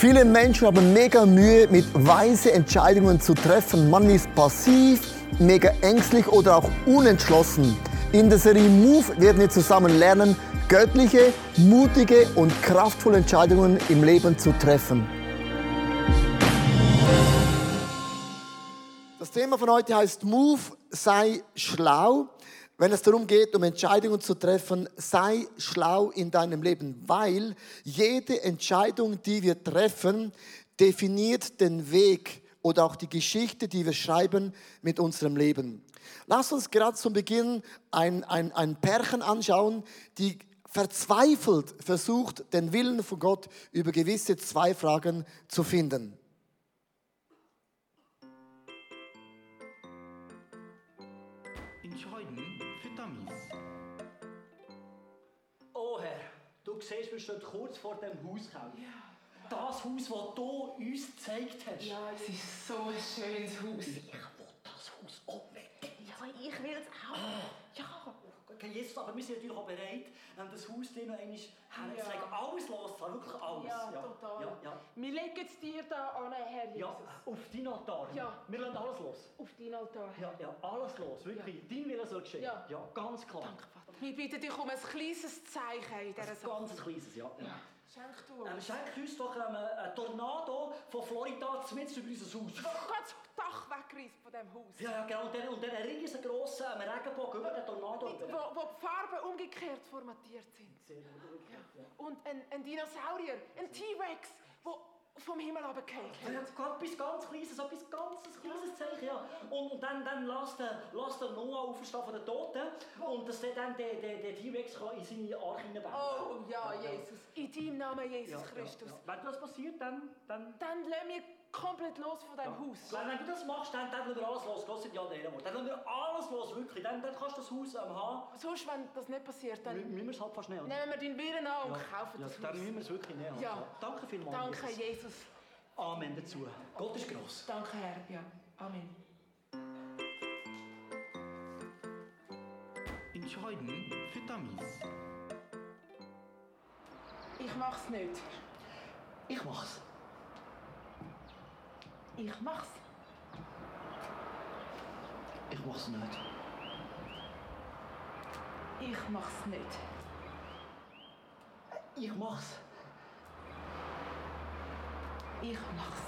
Viele Menschen haben mega Mühe, mit weise Entscheidungen zu treffen. Man ist passiv, mega ängstlich oder auch unentschlossen. In der Serie Move werden wir zusammen lernen, göttliche, mutige und kraftvolle Entscheidungen im Leben zu treffen. Das Thema von heute heißt Move, sei schlau. Wenn es darum geht, um Entscheidungen zu treffen, sei schlau in deinem Leben, weil jede Entscheidung, die wir treffen, definiert den Weg oder auch die Geschichte, die wir schreiben mit unserem Leben. Lass uns gerade zum Beginn ein, ein, ein Pärchen anschauen, die verzweifelt versucht, den Willen von Gott über gewisse zwei Fragen zu finden. Siehst, wir stehen kurz vor dem Hauskauf. Ja. Das Haus, das du uns gezeigt hast. Ja, es ist so ein schönes Haus. Ich will das Haus unbedingt. Ja, ich will es auch. Ah. Ja. Okay, Jesus, aber wir sind natürlich auch bereit, ähm, das Haus dir noch einmal herzulegen. Ja. Alles loszulassen, wirklich alles. Ja, ja. total. Ja, ja. Wir legen es dir da an, Herr Jesus. Ja, auf deinen Altar. Ja. Wir lassen alles los. Auf deinen Altar. Ja, ja, alles los, wirklich. Ja. Dein Wille soll geschehen. Ja. ja, ganz klar. Danke. Wir bitten dich um ein kleines Zeichen in dieser Sache. Ein ganz kleines, ja. ja. Schenk du uns. Ähm, schenk uns doch ähm, einen Tornado von Florida mit über unser Haus. Oh Gott, das Dach wegreißt von diesem Haus. Ja, ja, genau. Und dann, und dann einen riesengroßen ähm, Regenbogen über den Tornado. Mit, wo, wo die Farben umgekehrt formatiert sind. Sehr gut. Ja. Ja. Und ein, ein Dinosaurier, ein T-Rex, der vom Himmel runtergefallen. Ja, etwas ganz Kleines, etwas ganz kleines Zeichen, ja. Und, und dann, dann lässt der, lässt der Noah aufstehen von den Toten und dass dann der, der, der T-Rex in seine Arche hineinbauen Oh ja, Jesus. In deinem Namen, Jesus ja, Christus. Ja, ja. Wenn das passiert, dann... Dann, dann lassen wir komplett los von deinem Haus. Wenn du das machst, dann, dann lassen wir alles los. Los sind ja der Wort. Dann lassen wir alles los, wirklich. Dann, dann kannst du das Haus ähm, haben. Sonst, wenn das nicht passiert, dann... Müssen wir es halt fast nehmen. Nehmen wir deinen Willen an und kaufen das Haus. Dann müssen wir es wirklich nehmen. Ja. Danke vielmals, Danke, Jesus. Jesus. Amen dazu. Gott ist groß. Danke, Herr. Ja. Amen. Entscheiden für Dummies. Ich mach's nicht. Ich mach's. Ich mach's. Ich mach's nicht. Ich mach's nicht. Ich mach's. Ich mach's.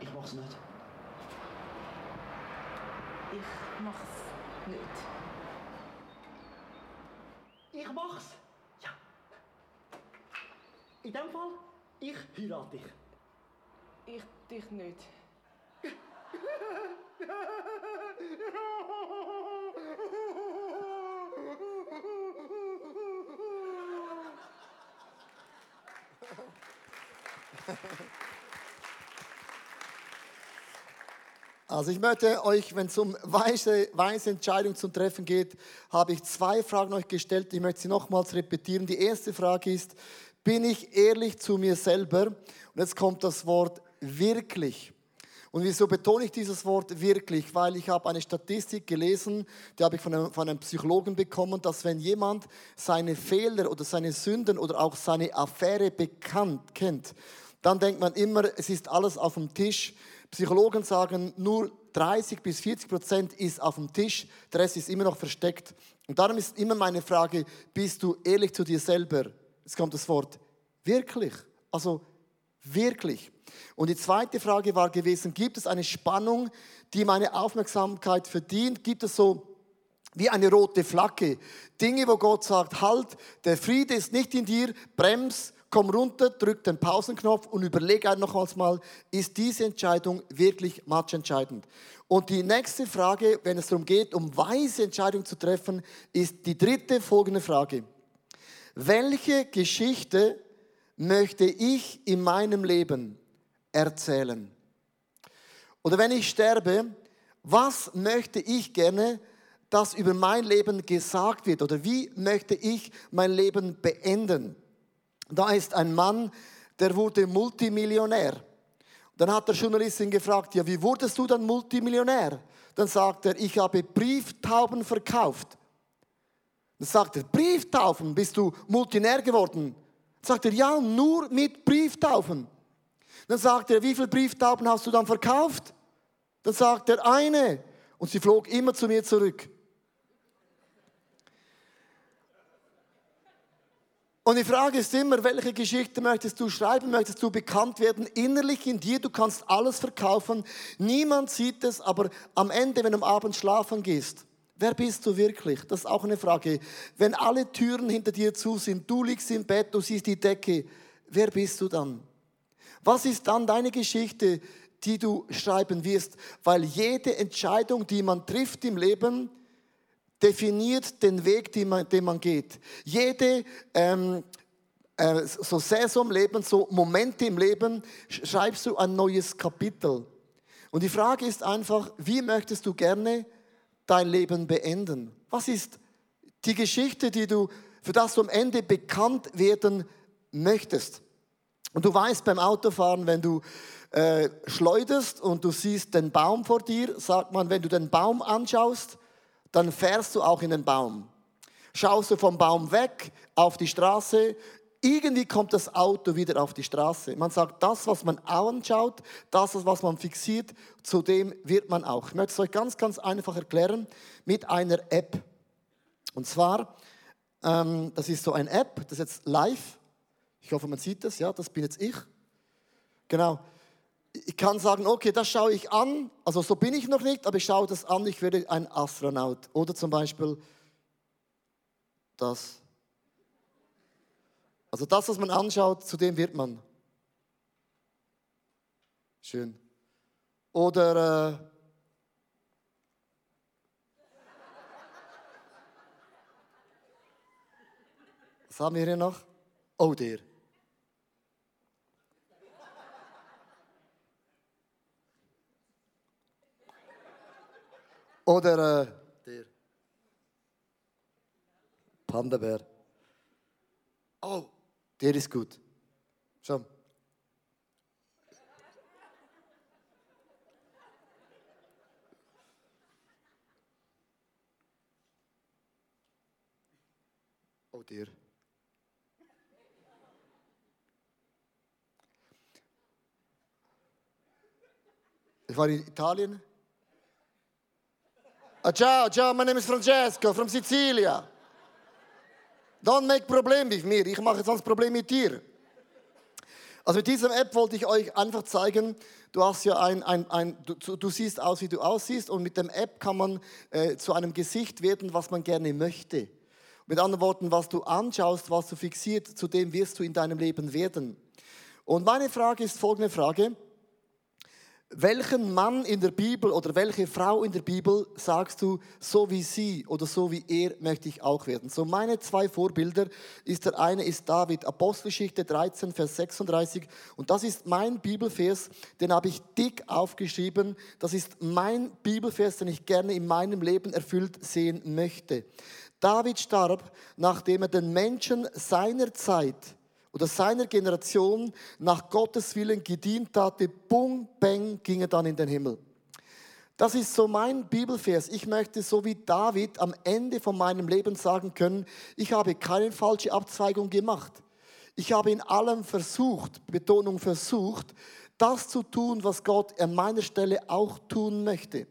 Ich mach's nicht. Ich mach's nicht. Ich mach's. Ja. In dem Fall, ich heirate dich. Ich dich nicht. Also ich möchte euch, wenn es um weise, weise Entscheidungen zum Treffen geht, habe ich zwei Fragen euch gestellt. Ich möchte sie nochmals repetieren. Die erste Frage ist, bin ich ehrlich zu mir selber? Und jetzt kommt das Wort wirklich. Und wieso betone ich dieses Wort wirklich? Weil ich habe eine Statistik gelesen, die habe ich von einem, von einem Psychologen bekommen, dass wenn jemand seine Fehler oder seine Sünden oder auch seine Affäre bekannt kennt, dann denkt man immer, es ist alles auf dem Tisch. Psychologen sagen, nur 30 bis 40 Prozent ist auf dem Tisch, der Rest ist immer noch versteckt. Und darum ist immer meine Frage, bist du ehrlich zu dir selber? Jetzt kommt das Wort wirklich. Also wirklich. Und die zweite Frage war gewesen, gibt es eine Spannung, die meine Aufmerksamkeit verdient? Gibt es so wie eine rote Flagge? Dinge, wo Gott sagt, halt, der Friede ist nicht in dir, brems, komm runter, drück den Pausenknopf und überlege nochmals mal, ist diese Entscheidung wirklich matchentscheidend? Und die nächste Frage, wenn es darum geht, um weise Entscheidungen zu treffen, ist die dritte folgende Frage. Welche Geschichte möchte ich in meinem Leben erzählen? Oder wenn ich sterbe, was möchte ich gerne, dass über mein Leben gesagt wird? Oder wie möchte ich mein Leben beenden? Da ist ein Mann, der wurde Multimillionär. Dann hat der Journalistin gefragt, ja, wie wurdest du dann Multimillionär? Dann sagt er, ich habe Brieftauben verkauft. Dann sagt er, Brieftauben, bist du Multinär geworden? Sagt er, ja, nur mit Brieftauben. Dann sagt er, wie viele Brieftauben hast du dann verkauft? Dann sagt er, eine. Und sie flog immer zu mir zurück. Und die Frage ist immer, welche Geschichte möchtest du schreiben? Möchtest du bekannt werden? Innerlich in dir, du kannst alles verkaufen. Niemand sieht es, aber am Ende, wenn du am Abend schlafen gehst, wer bist du wirklich? Das ist auch eine Frage. Wenn alle Türen hinter dir zu sind, du liegst im Bett, du siehst die Decke, wer bist du dann? Was ist dann deine Geschichte, die du schreiben wirst? Weil jede Entscheidung, die man trifft im Leben, definiert den Weg, den man, den man geht. Jede ähm, äh, so Saison im Leben, so Momente im Leben, schreibst du ein neues Kapitel. Und die Frage ist einfach, wie möchtest du gerne dein Leben beenden? Was ist die Geschichte, die du, für das du am Ende bekannt werden möchtest? Und du weißt beim Autofahren, wenn du äh, schleuderst und du siehst den Baum vor dir, sagt man, wenn du den Baum anschaust, dann fährst du auch in den Baum. Schaust du vom Baum weg auf die Straße, irgendwie kommt das Auto wieder auf die Straße. Man sagt, das, was man anschaut, das, was man fixiert, zu dem wird man auch. Ich möchte es euch ganz, ganz einfach erklären mit einer App. Und zwar, ähm, das ist so eine App, das ist jetzt live. Ich hoffe, man sieht das, ja, das bin jetzt ich. Genau ich kann sagen, okay, das schaue ich an, also so bin ich noch nicht, aber ich schaue das an, ich werde ein Astronaut. Oder zum Beispiel das. Also das, was man anschaut, zu dem wird man. Schön. Oder äh, was haben wir hier noch? Oh, der. Oder äh, der Panda-Bär. Oh, der ist gut. Schau. Oh, der. Ich war in Italien Uh, ciao, ciao, my name is Francesco from Sicilia. Don't make problem with me. Ich mache sonst Problem mit dir. Also mit dieser App wollte ich euch einfach zeigen, du hast ja ein, ein, ein du, du, siehst aus, wie du aussiehst und mit dem App kann man äh, zu einem Gesicht werden, was man gerne möchte. Mit anderen Worten, was du anschaust, was du fixiert, zu dem wirst du in deinem Leben werden. Und meine Frage ist folgende Frage welchen Mann in der Bibel oder welche Frau in der Bibel sagst du, so wie sie oder so wie er möchte ich auch werden? So meine zwei Vorbilder ist der eine ist David, Apostelgeschichte 13, Vers 36 und das ist mein Bibelvers, den habe ich dick aufgeschrieben. Das ist mein Bibelvers, den ich gerne in meinem Leben erfüllt sehen möchte. David starb, nachdem er den Menschen seiner Zeit oder seiner Generation nach Gottes Willen gedient hatte, bung, bang, ging er dann in den Himmel. Das ist so mein Bibelvers. Ich möchte so wie David am Ende von meinem Leben sagen können, ich habe keine falsche Abzweigung gemacht. Ich habe in allem versucht, Betonung versucht, das zu tun, was Gott an meiner Stelle auch tun möchte.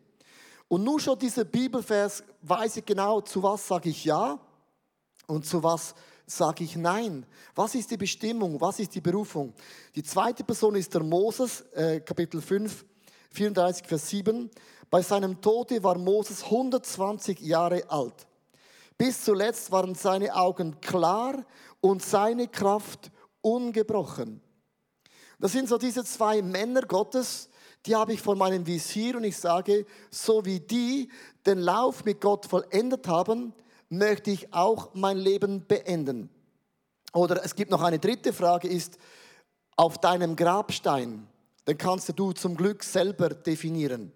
Und nur schon dieser Bibelvers weiß ich genau, zu was sage ich ja und zu was sage ich nein. Was ist die Bestimmung? Was ist die Berufung? Die zweite Person ist der Moses, äh, Kapitel 5, 34, Vers 7. Bei seinem Tode war Moses 120 Jahre alt. Bis zuletzt waren seine Augen klar und seine Kraft ungebrochen. Das sind so diese zwei Männer Gottes, die habe ich vor meinem Visier und ich sage, so wie die den Lauf mit Gott vollendet haben, möchte ich auch mein Leben beenden? Oder es gibt noch eine dritte Frage, ist auf deinem Grabstein, den kannst du zum Glück selber definieren.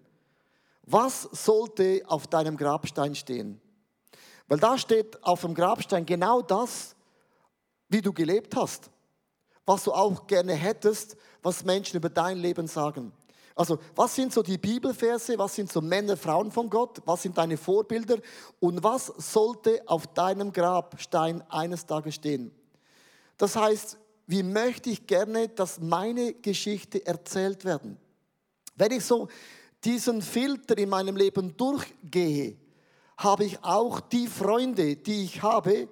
Was sollte auf deinem Grabstein stehen? Weil da steht auf dem Grabstein genau das, wie du gelebt hast, was du auch gerne hättest, was Menschen über dein Leben sagen. Also, was sind so die Bibelverse? Was sind so Männer, Frauen von Gott? Was sind deine Vorbilder? Und was sollte auf deinem Grabstein eines Tages stehen? Das heißt, wie möchte ich gerne, dass meine Geschichte erzählt werden. Wenn ich so diesen Filter in meinem Leben durchgehe, habe ich auch die Freunde, die ich habe,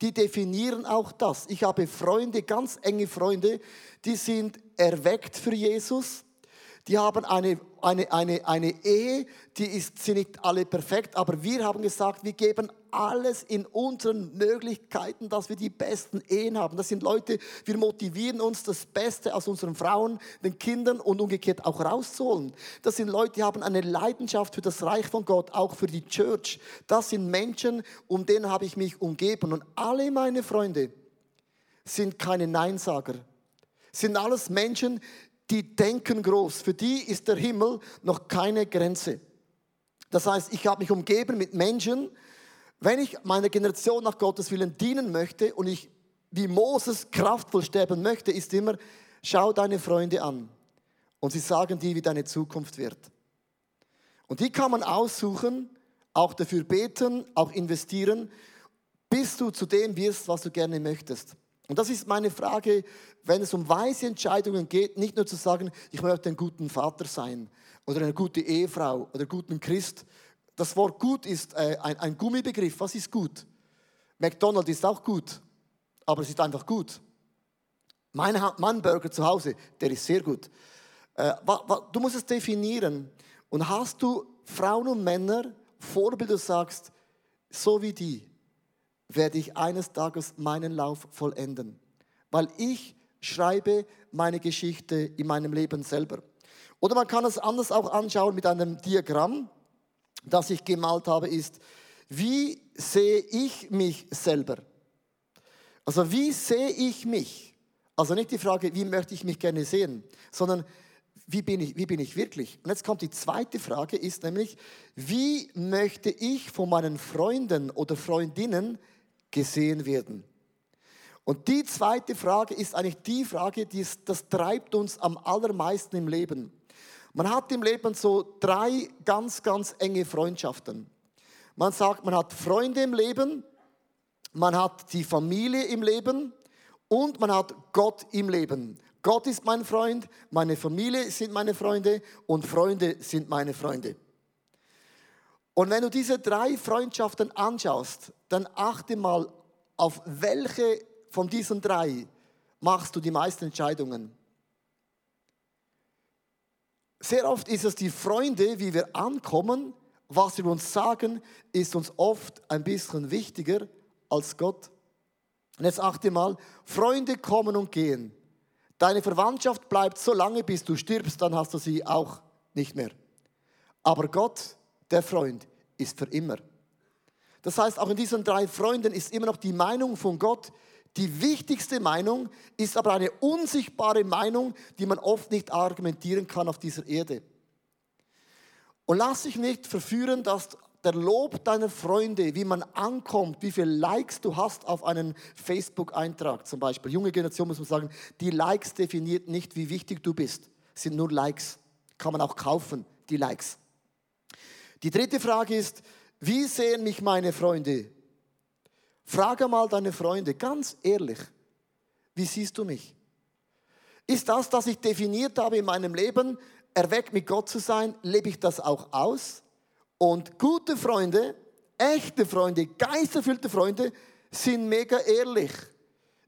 die definieren auch das. Ich habe Freunde, ganz enge Freunde, die sind erweckt für Jesus, die haben eine, eine, eine, eine Ehe, die ist, sind nicht alle perfekt, aber wir haben gesagt, wir geben alles in unseren Möglichkeiten, dass wir die besten Ehen haben. Das sind Leute, wir motivieren uns, das Beste aus unseren Frauen, den Kindern und umgekehrt auch rauszuholen. Das sind Leute, die haben eine Leidenschaft für das Reich von Gott, auch für die Church. Das sind Menschen, um denen habe ich mich umgeben. Und alle meine Freunde sind keine Neinsager. Sind alles Menschen, die denken groß. Für die ist der Himmel noch keine Grenze. Das heißt, ich habe mich umgeben mit Menschen, wenn ich meiner Generation nach Gottes Willen dienen möchte und ich wie Moses kraftvoll sterben möchte, ist immer, schau deine Freunde an und sie sagen dir, wie deine Zukunft wird. Und die kann man aussuchen, auch dafür beten, auch investieren, bis du zu dem wirst, was du gerne möchtest. Und das ist meine Frage, wenn es um weise Entscheidungen geht, nicht nur zu sagen, ich möchte ein guter Vater sein oder eine gute Ehefrau oder einen guten Christ. Das Wort gut ist äh, ein, ein Gummibegriff. Was ist gut? McDonald's ist auch gut, aber es ist einfach gut. Mein, mein Burger zu Hause, der ist sehr gut. Äh, du musst es definieren. Und hast du Frauen und Männer, Vorbilder, sagst, so wie die, werde ich eines Tages meinen Lauf vollenden. Weil ich schreibe meine Geschichte in meinem Leben selber. Oder man kann es anders auch anschauen mit einem Diagramm, das ich gemalt habe, ist, wie sehe ich mich selber? Also wie sehe ich mich? Also nicht die Frage, wie möchte ich mich gerne sehen, sondern wie bin ich, wie bin ich wirklich? Und jetzt kommt die zweite Frage, ist nämlich, wie möchte ich von meinen Freunden oder Freundinnen gesehen werden. Und die zweite Frage ist eigentlich die Frage, die ist, das treibt uns am allermeisten im Leben. Man hat im Leben so drei ganz, ganz enge Freundschaften. Man sagt, man hat Freunde im Leben, man hat die Familie im Leben und man hat Gott im Leben. Gott ist mein Freund, meine Familie sind meine Freunde und Freunde sind meine Freunde. Und wenn du diese drei Freundschaften anschaust, dann achte mal, auf welche von diesen drei machst du die meisten Entscheidungen. Sehr oft ist es die Freunde, wie wir ankommen, was sie uns sagen, ist uns oft ein bisschen wichtiger als Gott. Und jetzt achte mal, Freunde kommen und gehen. Deine Verwandtschaft bleibt so lange, bis du stirbst, dann hast du sie auch nicht mehr. Aber Gott der Freund ist für immer. Das heißt, auch in diesen drei Freunden ist immer noch die Meinung von Gott die wichtigste Meinung, ist aber eine unsichtbare Meinung, die man oft nicht argumentieren kann auf dieser Erde. Und lass dich nicht verführen, dass der Lob deiner Freunde, wie man ankommt, wie viele Likes du hast auf einen Facebook-Eintrag zum Beispiel. Junge Generation muss man sagen, die Likes definiert nicht, wie wichtig du bist. Sind nur Likes. Kann man auch kaufen, die Likes. Die dritte Frage ist, wie sehen mich meine Freunde? Frage mal deine Freunde, ganz ehrlich, wie siehst du mich? Ist das, das ich definiert habe in meinem Leben, erweckt mit Gott zu sein, lebe ich das auch aus? Und gute Freunde, echte Freunde, geisterfüllte Freunde sind mega ehrlich.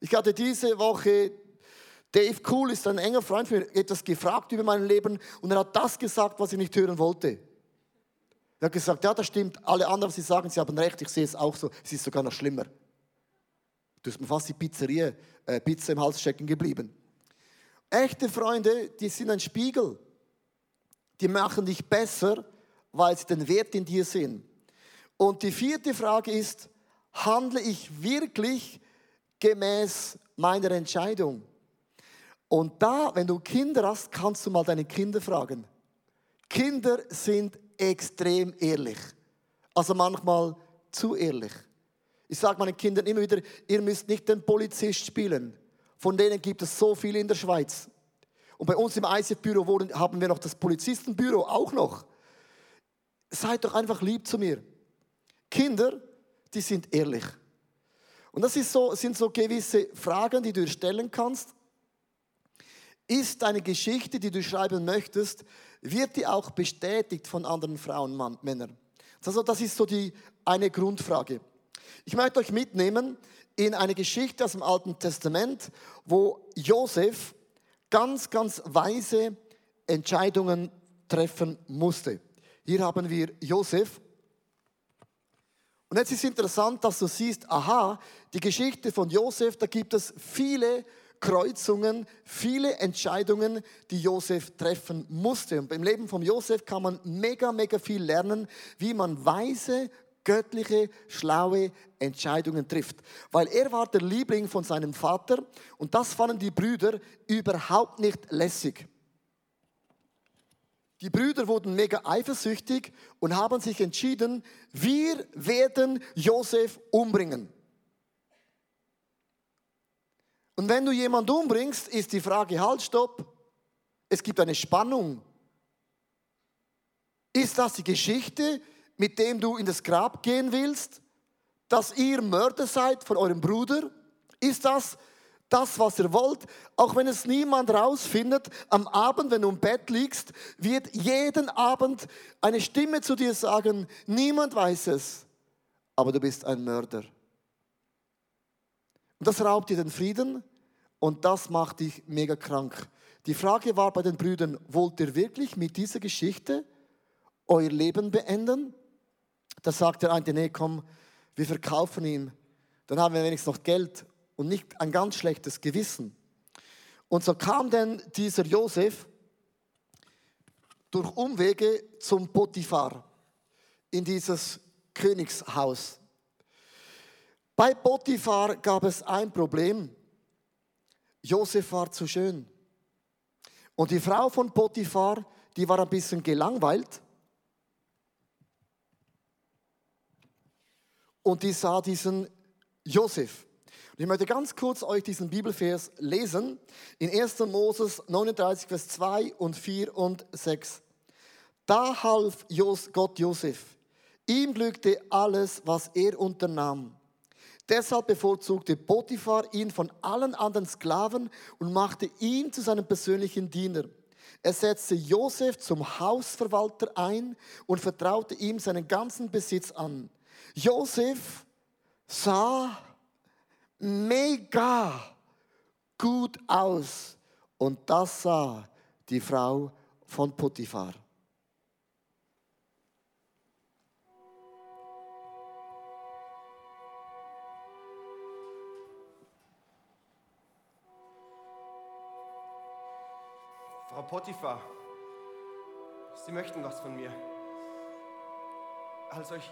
Ich hatte diese Woche Dave Cool ist ein enger Freund von mir, etwas gefragt über mein Leben und er hat das gesagt, was ich nicht hören wollte. Er hat gesagt, ja, das stimmt, alle anderen, sie sagen, sie haben recht, ich sehe es auch so, es ist sogar noch schlimmer. Du hast mir fast die Pizzeria, äh, Pizza im Hals stecken geblieben. Echte Freunde, die sind ein Spiegel. Die machen dich besser, weil sie den Wert in dir sehen. Und die vierte Frage ist, handle ich wirklich gemäß meiner Entscheidung? Und da, wenn du Kinder hast, kannst du mal deine Kinder fragen. Kinder sind extrem ehrlich. Also manchmal zu ehrlich. Ich sage meinen Kindern immer wieder, ihr müsst nicht den Polizist spielen. Von denen gibt es so viele in der Schweiz. Und bei uns im ICF-Büro haben wir noch das Polizistenbüro auch noch. Seid doch einfach lieb zu mir. Kinder, die sind ehrlich. Und das so, sind so gewisse Fragen, die du stellen kannst. Ist deine Geschichte, die du schreiben möchtest, wird die auch bestätigt von anderen Frauen, Mann, Männern? Also das ist so die eine Grundfrage. Ich möchte euch mitnehmen in eine Geschichte aus dem Alten Testament, wo Josef ganz, ganz weise Entscheidungen treffen musste. Hier haben wir Josef. Und jetzt ist interessant, dass du siehst, aha, die Geschichte von Josef, da gibt es viele Kreuzungen, viele Entscheidungen, die Josef treffen musste. Und beim Leben von Josef kann man mega, mega viel lernen, wie man weise, göttliche, schlaue Entscheidungen trifft. Weil er war der Liebling von seinem Vater und das fanden die Brüder überhaupt nicht lässig. Die Brüder wurden mega eifersüchtig und haben sich entschieden, wir werden Josef umbringen. Und wenn du jemanden umbringst, ist die Frage, halt, stopp. Es gibt eine Spannung. Ist das die Geschichte, mit dem du in das Grab gehen willst? Dass ihr Mörder seid von eurem Bruder? Ist das das, was ihr wollt? Auch wenn es niemand rausfindet, am Abend, wenn du im Bett liegst, wird jeden Abend eine Stimme zu dir sagen, niemand weiß es, aber du bist ein Mörder. Und das raubt dir den Frieden und das macht dich mega krank. Die Frage war bei den Brüdern, wollt ihr wirklich mit dieser Geschichte euer Leben beenden? Da sagt der eine, nee, komm, wir verkaufen ihn. Dann haben wir wenigstens noch Geld und nicht ein ganz schlechtes Gewissen. Und so kam denn dieser Josef durch Umwege zum Potiphar in dieses Königshaus. Bei Potiphar gab es ein Problem. Josef war zu schön. Und die Frau von Potiphar, die war ein bisschen gelangweilt. Und die sah diesen Josef. Und ich möchte ganz kurz euch diesen Bibelvers lesen. In 1. Moses 39, Vers 2 und 4 und 6. Da half Gott Josef. Ihm glückte alles, was er unternahm. Deshalb bevorzugte Potiphar ihn von allen anderen Sklaven und machte ihn zu seinem persönlichen Diener. Er setzte Josef zum Hausverwalter ein und vertraute ihm seinen ganzen Besitz an. Josef sah mega gut aus und das sah die Frau von Potiphar. Potiphar, Sie möchten was von mir. Also ich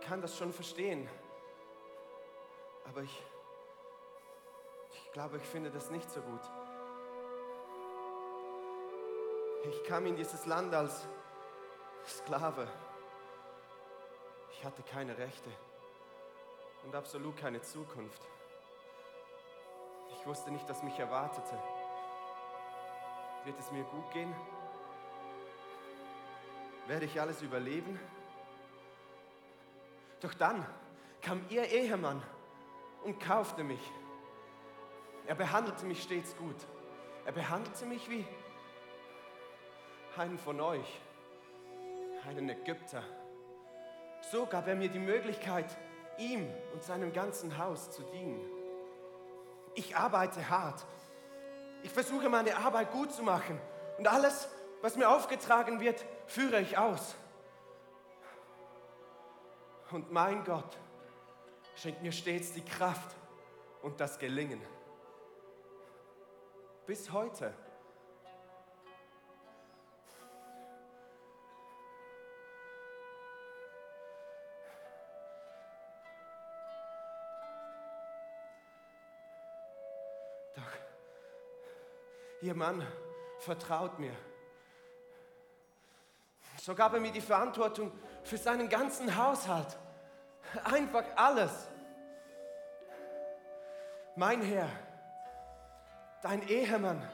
kann das schon verstehen, aber ich, ich glaube, ich finde das nicht so gut. Ich kam in dieses Land als Sklave. Ich hatte keine Rechte und absolut keine Zukunft. Ich wusste nicht, was mich erwartete. Wird es mir gut gehen? Werde ich alles überleben? Doch dann kam ihr Ehemann und kaufte mich. Er behandelte mich stets gut. Er behandelte mich wie einen von euch, einen Ägypter. So gab er mir die Möglichkeit, ihm und seinem ganzen Haus zu dienen. Ich arbeite hart, ich versuche meine Arbeit gut zu machen und alles, was mir aufgetragen wird, führe ich aus. Und mein Gott schenkt mir stets die Kraft und das Gelingen. Bis heute. Ihr Mann vertraut mir. So gab er mir die Verantwortung für seinen ganzen Haushalt. Einfach alles. Mein Herr, dein Ehemann,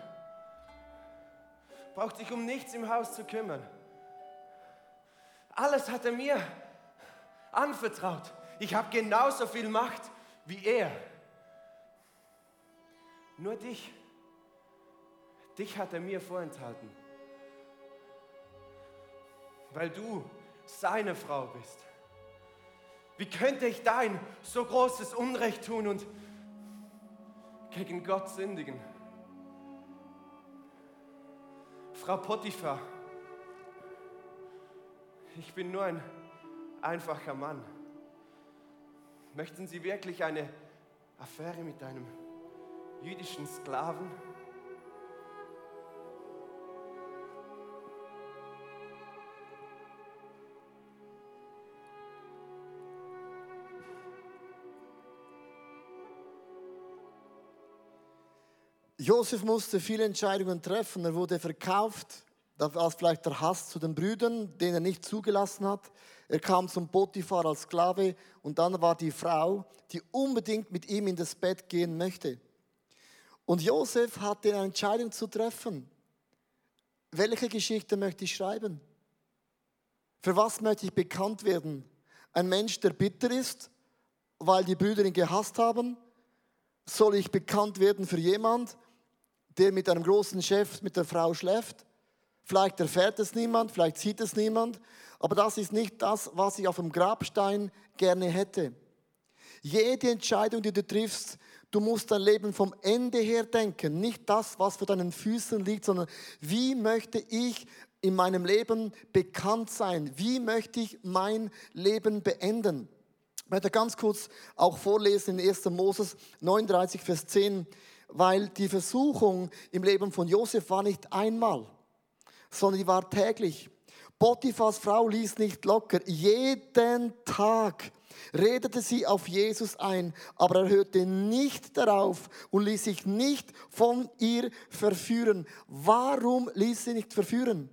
braucht sich um nichts im Haus zu kümmern. Alles hat er mir anvertraut. Ich habe genauso viel Macht wie er. Nur dich, dich hat er mir vorenthalten, weil du seine Frau bist. Wie könnte ich dein so großes Unrecht tun und gegen Gott sündigen? Frau Potiphar, ich bin nur ein einfacher Mann. Möchten Sie wirklich eine Affäre mit einem jüdischen Sklaven? Josef musste viele Entscheidungen treffen. Er wurde verkauft, da war vielleicht der Hass zu den Brüdern, den er nicht zugelassen hat. Er kam zum Potiphar als Sklave und dann war die Frau, die unbedingt mit ihm in das Bett gehen möchte. Und Josef hatte eine Entscheidung zu treffen. Welche Geschichte möchte ich schreiben? Für was möchte ich bekannt werden? Ein Mensch, der bitter ist, weil die Brüder ihn gehasst haben? Soll ich bekannt werden für jemand, der mit einem großen Chef, mit der Frau schläft? Vielleicht erfährt es niemand, vielleicht sieht es niemand, aber das ist nicht das, was ich auf dem Grabstein gerne hätte. Jede Entscheidung, die du triffst, du musst dein Leben vom Ende her denken. Nicht das, was vor deinen Füßen liegt, sondern wie möchte ich in meinem Leben bekannt sein? Wie möchte ich mein Leben beenden? Ich möchte ganz kurz auch vorlesen in 1. Moses 39, Vers 10, weil die Versuchung im Leben von Josef war nicht einmal, sondern die war täglich. Potiphas Frau ließ nicht locker. Jeden Tag redete sie auf Jesus ein, aber er hörte nicht darauf und ließ sich nicht von ihr verführen. Warum ließ sie nicht verführen?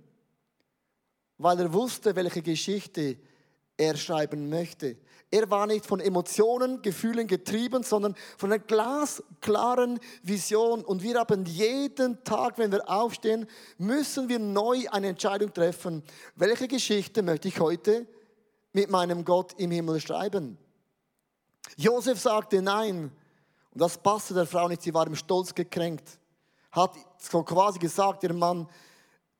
Weil er wusste, welche Geschichte er schreiben möchte. Er war nicht von Emotionen, Gefühlen getrieben, sondern von einer glasklaren Vision. Und wir haben jeden Tag, wenn wir aufstehen, müssen wir neu eine Entscheidung treffen. Welche Geschichte möchte ich heute mit meinem Gott im Himmel schreiben? Josef sagte nein. Und das passte der Frau nicht. Sie war im Stolz gekränkt. Hat so quasi gesagt, ihr Mann,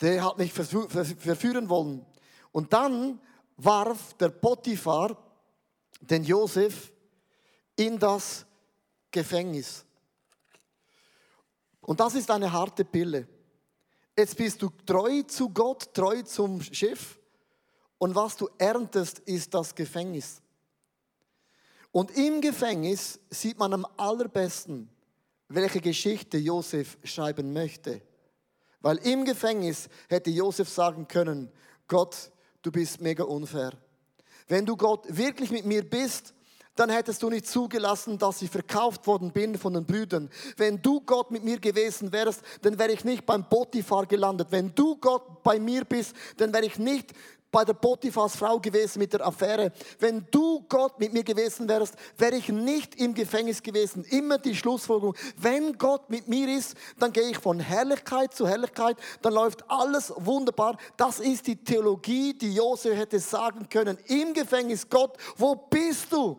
der hat mich verführen wollen. Und dann warf der Potiphar den Josef in das Gefängnis. Und das ist eine harte Pille. Jetzt bist du treu zu Gott, treu zum Schiff. Und was du erntest, ist das Gefängnis. Und im Gefängnis sieht man am allerbesten, welche Geschichte Josef schreiben möchte. Weil im Gefängnis hätte Josef sagen können, Gott, du bist mega unfair. Wenn du Gott wirklich mit mir bist, dann hättest du nicht zugelassen, dass ich verkauft worden bin von den Brüdern. Wenn du Gott mit mir gewesen wärst, dann wäre ich nicht beim Potiphar gelandet. Wenn du Gott bei mir bist, dann wäre ich nicht bei der Potiphars Frau gewesen mit der Affäre. Wenn du Gott mit mir gewesen wärst, wäre ich nicht im Gefängnis gewesen. Immer die Schlussfolgerung, wenn Gott mit mir ist, dann gehe ich von Herrlichkeit zu Herrlichkeit, dann läuft alles wunderbar. Das ist die Theologie, die Josef hätte sagen können. Im Gefängnis, Gott, wo bist du?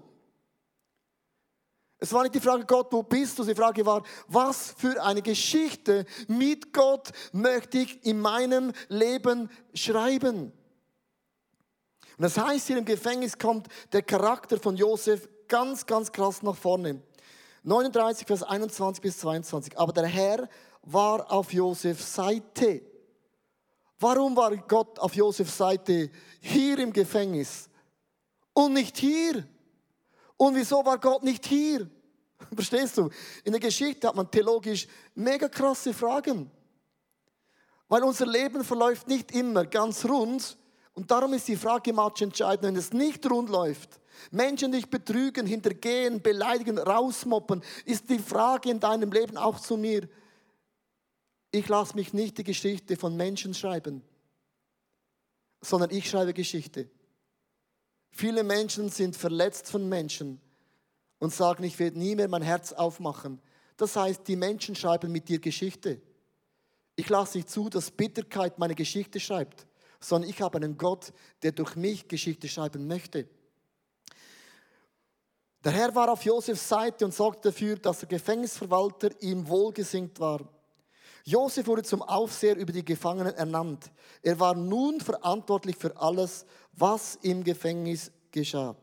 Es war nicht die Frage, Gott, wo bist du? Die Frage war, was für eine Geschichte mit Gott möchte ich in meinem Leben schreiben? Und das heißt, hier im Gefängnis kommt der Charakter von Josef ganz, ganz krass nach vorne. 39, Vers 21 bis 22. Aber der Herr war auf Josefs Seite. Warum war Gott auf Josefs Seite hier im Gefängnis und nicht hier? Und wieso war Gott nicht hier? Verstehst du? In der Geschichte hat man theologisch mega krasse Fragen. Weil unser Leben verläuft nicht immer ganz rund, und darum ist die Frage im Match entscheidend, wenn es nicht rund läuft, Menschen dich betrügen, hintergehen, beleidigen, rausmoppen, ist die Frage in deinem Leben auch zu mir, ich lasse mich nicht die Geschichte von Menschen schreiben, sondern ich schreibe Geschichte. Viele Menschen sind verletzt von Menschen und sagen, ich werde nie mehr mein Herz aufmachen. Das heißt, die Menschen schreiben mit dir Geschichte. Ich lasse nicht zu, dass Bitterkeit meine Geschichte schreibt sondern ich habe einen Gott, der durch mich Geschichte schreiben möchte. Der Herr war auf Josefs Seite und sorgte dafür, dass der Gefängnisverwalter ihm wohlgesinnt war. Josef wurde zum Aufseher über die Gefangenen ernannt. Er war nun verantwortlich für alles, was im Gefängnis geschah.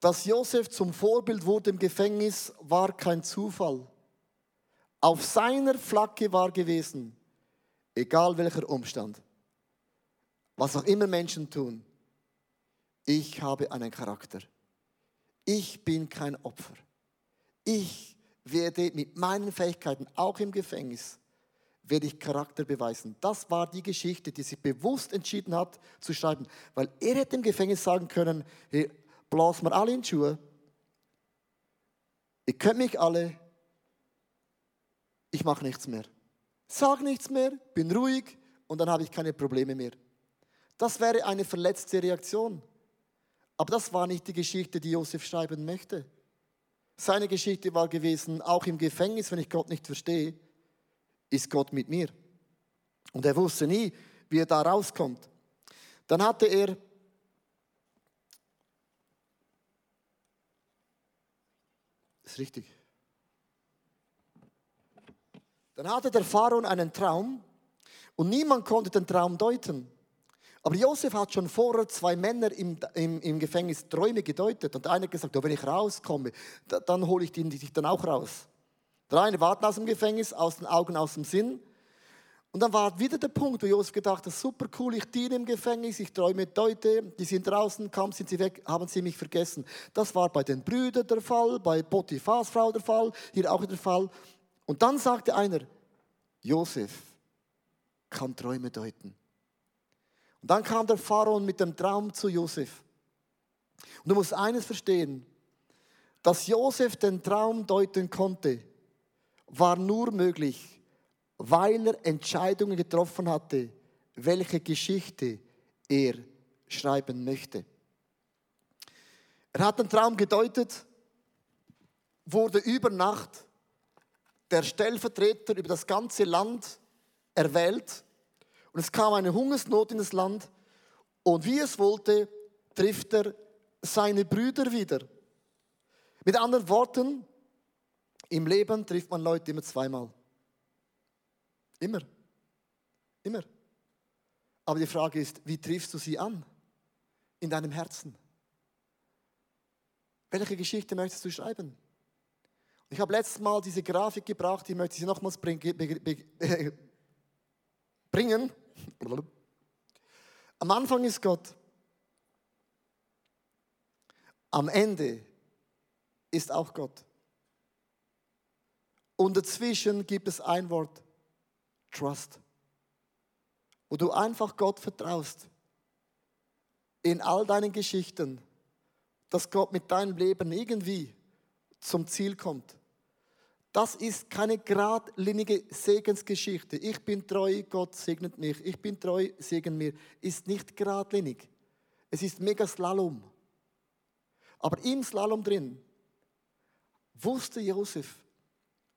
Dass Josef zum Vorbild wurde im Gefängnis, war kein Zufall. Auf seiner Flagge war gewesen, egal welcher Umstand, was auch immer Menschen tun, ich habe einen Charakter. Ich bin kein Opfer. Ich werde mit meinen Fähigkeiten, auch im Gefängnis, werde ich Charakter beweisen. Das war die Geschichte, die sich bewusst entschieden hat zu schreiben, weil er hätte im Gefängnis sagen können, hey, blas mir alle in die Schuhe, ihr könnt mich alle, ich mache nichts mehr. Sag nichts mehr, bin ruhig und dann habe ich keine Probleme mehr. Das wäre eine verletzte Reaktion. Aber das war nicht die Geschichte, die Josef schreiben möchte. Seine Geschichte war gewesen, auch im Gefängnis, wenn ich Gott nicht verstehe, ist Gott mit mir. Und er wusste nie, wie er da rauskommt. Dann hatte er ist richtig. Dann hatte der Pharaon einen Traum und niemand konnte den Traum deuten. Aber Josef hat schon vorher zwei Männer im, im, im Gefängnis Träume gedeutet. Und einer hat gesagt, oh, wenn ich rauskomme, da, dann hole ich dich dann auch raus. Der eine warten aus dem Gefängnis, aus den Augen, aus dem Sinn. Und dann war wieder der Punkt, wo Josef gedacht hat, super cool, ich diene im Gefängnis, ich träume Deute, die sind draußen, kaum sind sie weg, haben sie mich vergessen. Das war bei den Brüdern der Fall, bei Potiphas Frau der Fall, hier auch der Fall. Und dann sagte einer, Josef kann Träume deuten. Und dann kam der Pharao mit dem Traum zu Josef. Und du musst eines verstehen, dass Josef den Traum deuten konnte, war nur möglich, weil er Entscheidungen getroffen hatte, welche Geschichte er schreiben möchte. Er hat den Traum gedeutet, wurde über Nacht der Stellvertreter über das ganze Land erwählt und es kam eine Hungersnot in das Land. Und wie es wollte, trifft er seine Brüder wieder. Mit anderen Worten, im Leben trifft man Leute immer zweimal. Immer. Immer. Aber die Frage ist, wie triffst du sie an? In deinem Herzen. Welche Geschichte möchtest du schreiben? Ich habe letztes Mal diese Grafik gebracht, die möchte ich nochmals bringen. Am Anfang ist Gott. Am Ende ist auch Gott. Und dazwischen gibt es ein Wort, Trust. Wo du einfach Gott vertraust. In all deinen Geschichten, dass Gott mit deinem Leben irgendwie zum Ziel kommt. Das ist keine geradlinige Segensgeschichte. Ich bin treu, Gott segnet mich. Ich bin treu, segen mir. Ist nicht geradlinig. Es ist mega Slalom. Aber im Slalom drin wusste Josef,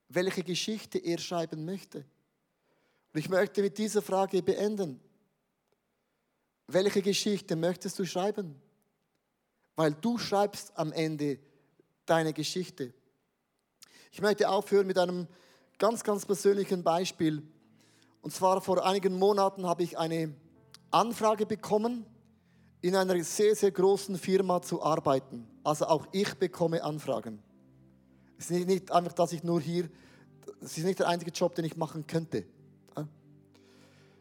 welche Geschichte er schreiben möchte. Und ich möchte mit dieser Frage beenden. Welche Geschichte möchtest du schreiben? Weil du schreibst am Ende deine Geschichte. Ich möchte aufhören mit einem ganz, ganz persönlichen Beispiel. Und zwar vor einigen Monaten habe ich eine Anfrage bekommen, in einer sehr, sehr großen Firma zu arbeiten. Also auch ich bekomme Anfragen. Es ist nicht einfach, dass ich nur hier, es ist nicht der einzige Job, den ich machen könnte.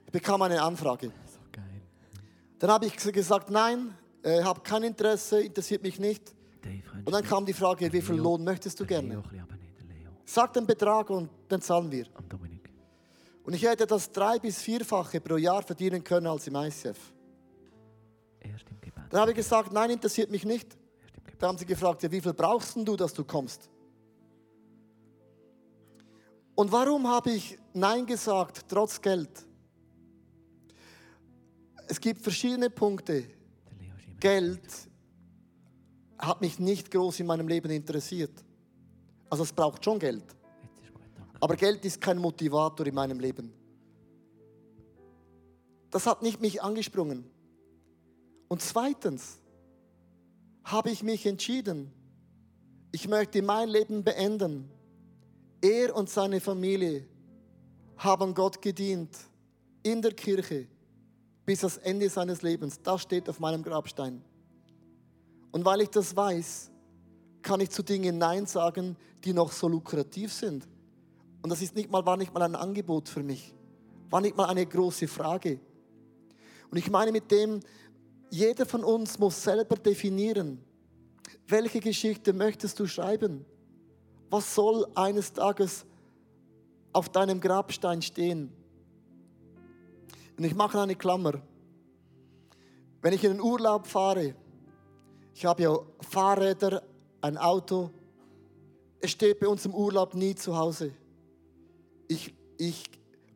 Ich bekam eine Anfrage. So geil. Dann habe ich gesagt, nein, äh, habe kein Interesse, interessiert mich nicht. Und dann kam die Frage, wie viel Lohn möchtest du gerne? Sag den Betrag und den zahlen wir. Und ich hätte das drei- bis vierfache pro Jahr verdienen können als im ICF. Dann habe ich gesagt, nein, interessiert mich nicht. Dann haben sie gefragt, ja, wie viel brauchst du, dass du kommst? Und warum habe ich Nein gesagt, trotz Geld? Es gibt verschiedene Punkte. Geld hat mich nicht groß in meinem Leben interessiert. Also es braucht schon Geld. Aber Geld ist kein Motivator in meinem Leben. Das hat nicht mich angesprungen. Und zweitens habe ich mich entschieden. Ich möchte mein Leben beenden. Er und seine Familie haben Gott gedient in der Kirche bis das Ende seines Lebens. Das steht auf meinem Grabstein. Und weil ich das weiß, kann ich zu Dingen Nein sagen, die noch so lukrativ sind. Und das ist nicht mal, war nicht mal ein Angebot für mich, war nicht mal eine große Frage. Und ich meine mit dem, jeder von uns muss selber definieren, welche Geschichte möchtest du schreiben? Was soll eines Tages auf deinem Grabstein stehen? Und ich mache eine Klammer. Wenn ich in den Urlaub fahre, ich habe ja Fahrräder, ein Auto, es steht bei uns im Urlaub nie zu Hause. Ich, ich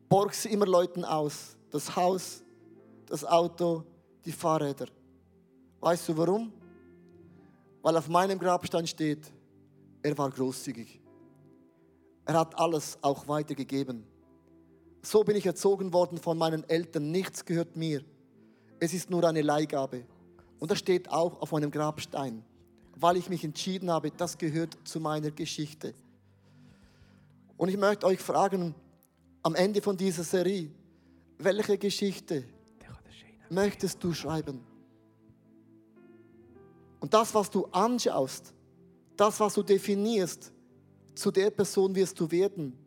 borg sie immer Leuten aus. Das Haus, das Auto, die Fahrräder. Weißt du warum? Weil auf meinem Grabstein steht, er war großzügig. Er hat alles auch weitergegeben. So bin ich erzogen worden von meinen Eltern. Nichts gehört mir. Es ist nur eine Leihgabe. Und das steht auch auf meinem Grabstein, weil ich mich entschieden habe, das gehört zu meiner Geschichte. Und ich möchte euch fragen, am Ende von dieser Serie, welche Geschichte möchtest du schreiben? Und das, was du anschaust, das, was du definierst, zu der Person wirst du werden.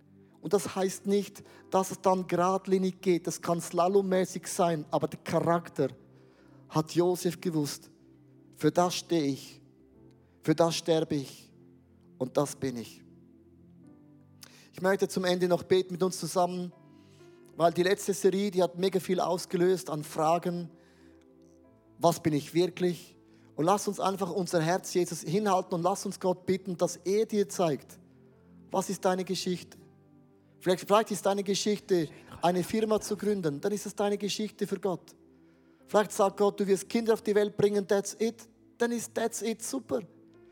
Und das heißt nicht, dass es dann geradlinig geht. Das kann slalommäßig sein, aber der Charakter hat Josef gewusst. Für das stehe ich, für das sterbe ich und das bin ich. Ich möchte zum Ende noch beten mit uns zusammen, weil die letzte Serie, die hat mega viel ausgelöst an Fragen. Was bin ich wirklich? Und lass uns einfach unser Herz Jesus hinhalten und lass uns Gott bitten, dass er dir zeigt, was ist deine Geschichte. Vielleicht, vielleicht ist deine Geschichte, eine Firma zu gründen, dann ist es deine Geschichte für Gott. Vielleicht sagt Gott, du wirst Kinder auf die Welt bringen, that's it. Dann ist that's it super.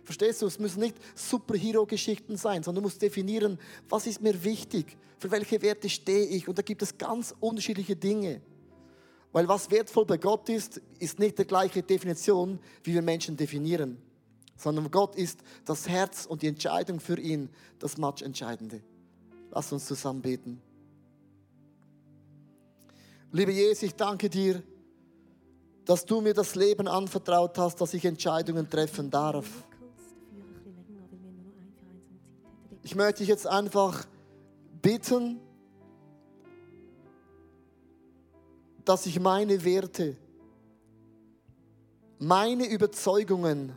Verstehst du? Es müssen nicht Superhero-Geschichten sein, sondern du musst definieren, was ist mir wichtig, für welche Werte stehe ich. Und da gibt es ganz unterschiedliche Dinge. Weil was wertvoll bei Gott ist, ist nicht die gleiche Definition, wie wir Menschen definieren. Sondern Gott ist das Herz und die Entscheidung für ihn das Matchentscheidende. Lass uns zusammen beten. Lieber Jesus, ich danke dir, dass du mir das Leben anvertraut hast, dass ich Entscheidungen treffen darf. Ich möchte dich jetzt einfach bitten, dass ich meine Werte, meine Überzeugungen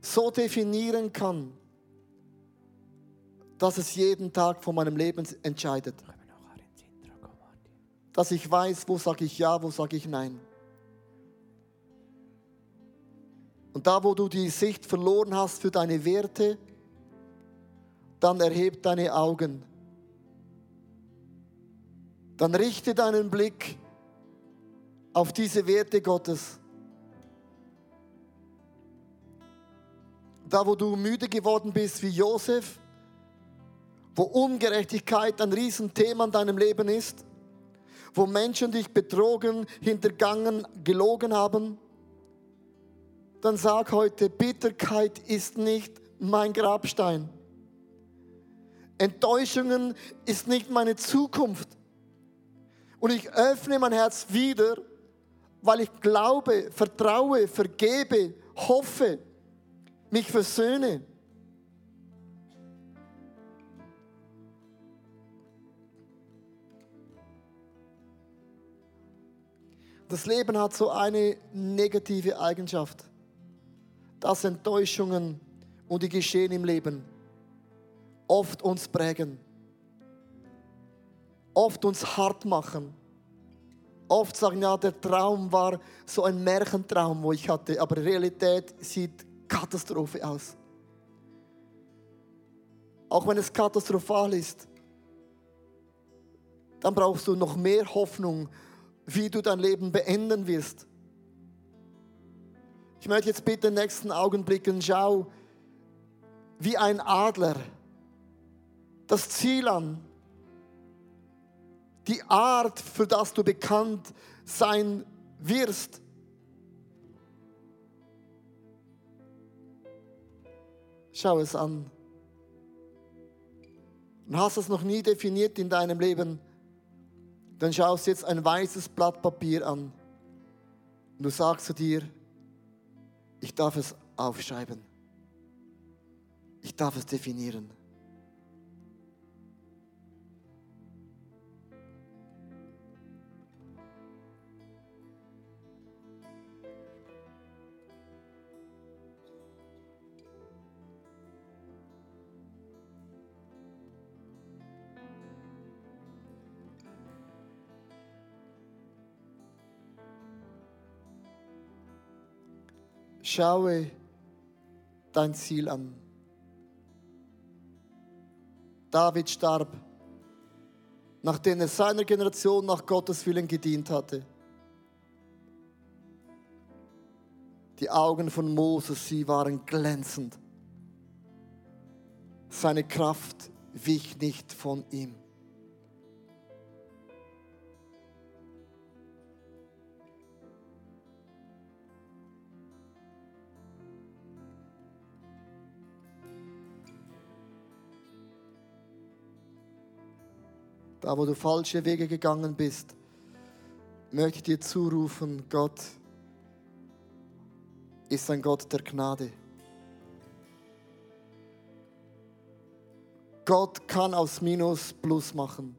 so definieren kann, dass es jeden Tag von meinem Leben entscheidet. Dass ich weiß, wo sage ich ja, wo sage ich nein. Und da, wo du die Sicht verloren hast für deine Werte, dann erheb deine Augen. Dann richte deinen Blick auf diese Werte Gottes. Da, wo du müde geworden bist wie Josef, wo Ungerechtigkeit ein Riesenthema in deinem Leben ist, wo Menschen dich betrogen, hintergangen, gelogen haben, dann sag heute, Bitterkeit ist nicht mein Grabstein. Enttäuschungen ist nicht meine Zukunft. Und ich öffne mein Herz wieder, weil ich glaube, vertraue, vergebe, hoffe, mich versöhne. Das Leben hat so eine negative Eigenschaft, dass Enttäuschungen und die Geschehen im Leben oft uns prägen, oft uns hart machen, oft sagen, ja, der Traum war so ein Märchentraum, wo ich hatte, aber Realität sieht Katastrophe aus. Auch wenn es katastrophal ist, dann brauchst du noch mehr Hoffnung wie du dein Leben beenden wirst. Ich möchte jetzt bitte in den nächsten Augenblicken schau wie ein Adler das Ziel an, die Art, für das du bekannt sein wirst. Schau es an. Und hast es noch nie definiert in deinem Leben, dann schaust jetzt ein weißes Blatt Papier an. Und du sagst zu dir, ich darf es aufschreiben. Ich darf es definieren. Schaue dein Ziel an. David starb, nachdem er seiner Generation nach Gottes Willen gedient hatte. Die Augen von Moses, sie waren glänzend. Seine Kraft wich nicht von ihm. Da wo du falsche Wege gegangen bist, möchte ich dir zurufen, Gott ist ein Gott der Gnade. Gott kann aus Minus Plus machen.